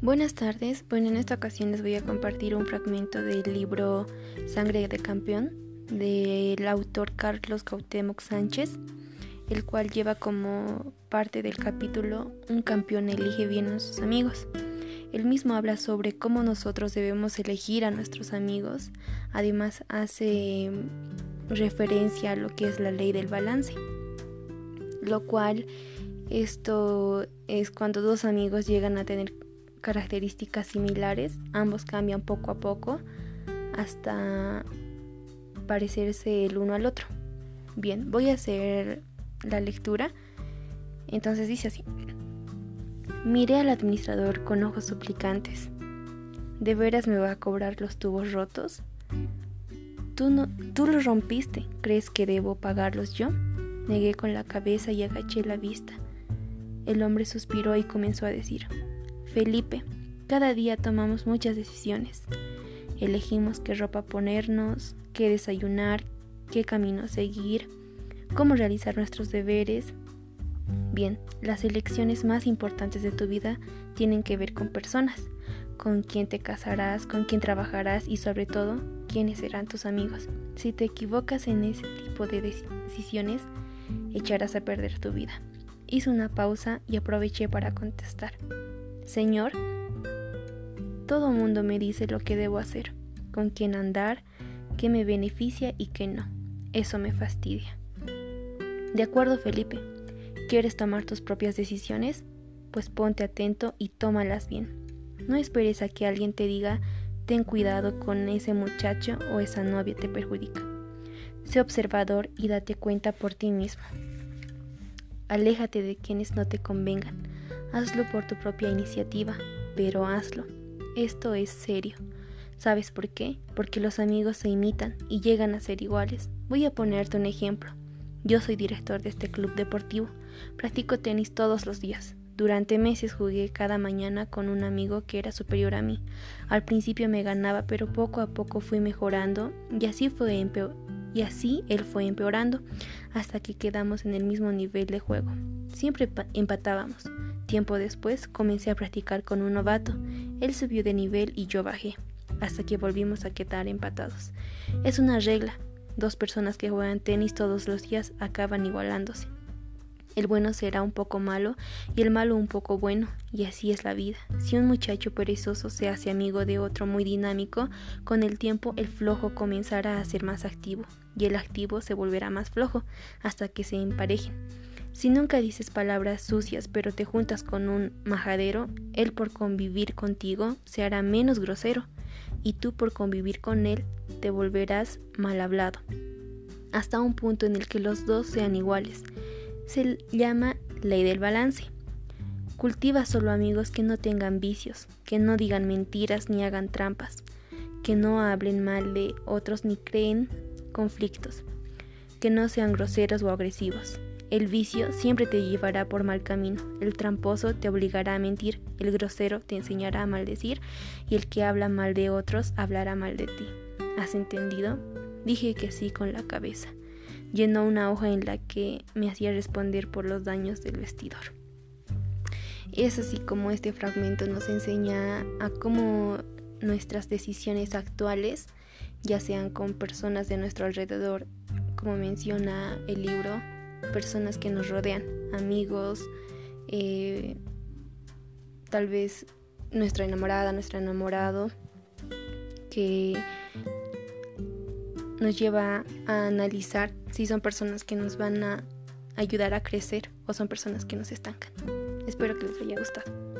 Buenas tardes. Bueno, en esta ocasión les voy a compartir un fragmento del libro Sangre de Campeón del autor Carlos Cuauhtémoc Sánchez, el cual lleva como parte del capítulo Un campeón elige bien a sus amigos. El mismo habla sobre cómo nosotros debemos elegir a nuestros amigos. Además hace referencia a lo que es la ley del balance, lo cual esto es cuando dos amigos llegan a tener características similares, ambos cambian poco a poco hasta parecerse el uno al otro. Bien, voy a hacer la lectura. Entonces dice así. Miré al administrador con ojos suplicantes. ¿De veras me va a cobrar los tubos rotos? Tú, no, tú los rompiste. ¿Crees que debo pagarlos yo? Negué con la cabeza y agaché la vista. El hombre suspiró y comenzó a decir, Felipe, cada día tomamos muchas decisiones. Elegimos qué ropa ponernos, qué desayunar, qué camino seguir, cómo realizar nuestros deberes. Bien, las elecciones más importantes de tu vida tienen que ver con personas, con quién te casarás, con quién trabajarás y sobre todo, quiénes serán tus amigos. Si te equivocas en ese tipo de decisiones, echarás a perder tu vida. Hice una pausa y aproveché para contestar. Señor, todo mundo me dice lo que debo hacer, con quién andar, qué me beneficia y qué no. Eso me fastidia. De acuerdo, Felipe. ¿Quieres tomar tus propias decisiones? Pues ponte atento y tómalas bien. No esperes a que alguien te diga, ten cuidado con ese muchacho o esa novia te perjudica. Sé observador y date cuenta por ti mismo. Aléjate de quienes no te convengan Hazlo por tu propia iniciativa, pero hazlo. Esto es serio. ¿Sabes por qué? Porque los amigos se imitan y llegan a ser iguales. Voy a ponerte un ejemplo. Yo soy director de este club deportivo. Practico tenis todos los días. Durante meses jugué cada mañana con un amigo que era superior a mí. Al principio me ganaba, pero poco a poco fui mejorando y así fue y así él fue empeorando hasta que quedamos en el mismo nivel de juego. Siempre empatábamos. Tiempo después comencé a practicar con un novato. Él subió de nivel y yo bajé, hasta que volvimos a quedar empatados. Es una regla. Dos personas que juegan tenis todos los días acaban igualándose. El bueno será un poco malo y el malo un poco bueno, y así es la vida. Si un muchacho perezoso se hace amigo de otro muy dinámico, con el tiempo el flojo comenzará a ser más activo, y el activo se volverá más flojo, hasta que se emparejen. Si nunca dices palabras sucias pero te juntas con un majadero, él por convivir contigo se hará menos grosero y tú por convivir con él te volverás mal hablado, hasta un punto en el que los dos sean iguales. Se llama ley del balance. Cultiva solo amigos que no tengan vicios, que no digan mentiras ni hagan trampas, que no hablen mal de otros ni creen conflictos, que no sean groseros o agresivos, el vicio siempre te llevará por mal camino, el tramposo te obligará a mentir, el grosero te enseñará a maldecir y el que habla mal de otros hablará mal de ti. ¿Has entendido? Dije que sí con la cabeza. Llenó una hoja en la que me hacía responder por los daños del vestidor. Es así como este fragmento nos enseña a cómo nuestras decisiones actuales, ya sean con personas de nuestro alrededor, como menciona el libro, personas que nos rodean, amigos, eh, tal vez nuestra enamorada, nuestro enamorado, que nos lleva a analizar si son personas que nos van a ayudar a crecer o son personas que nos estancan. Espero que les haya gustado.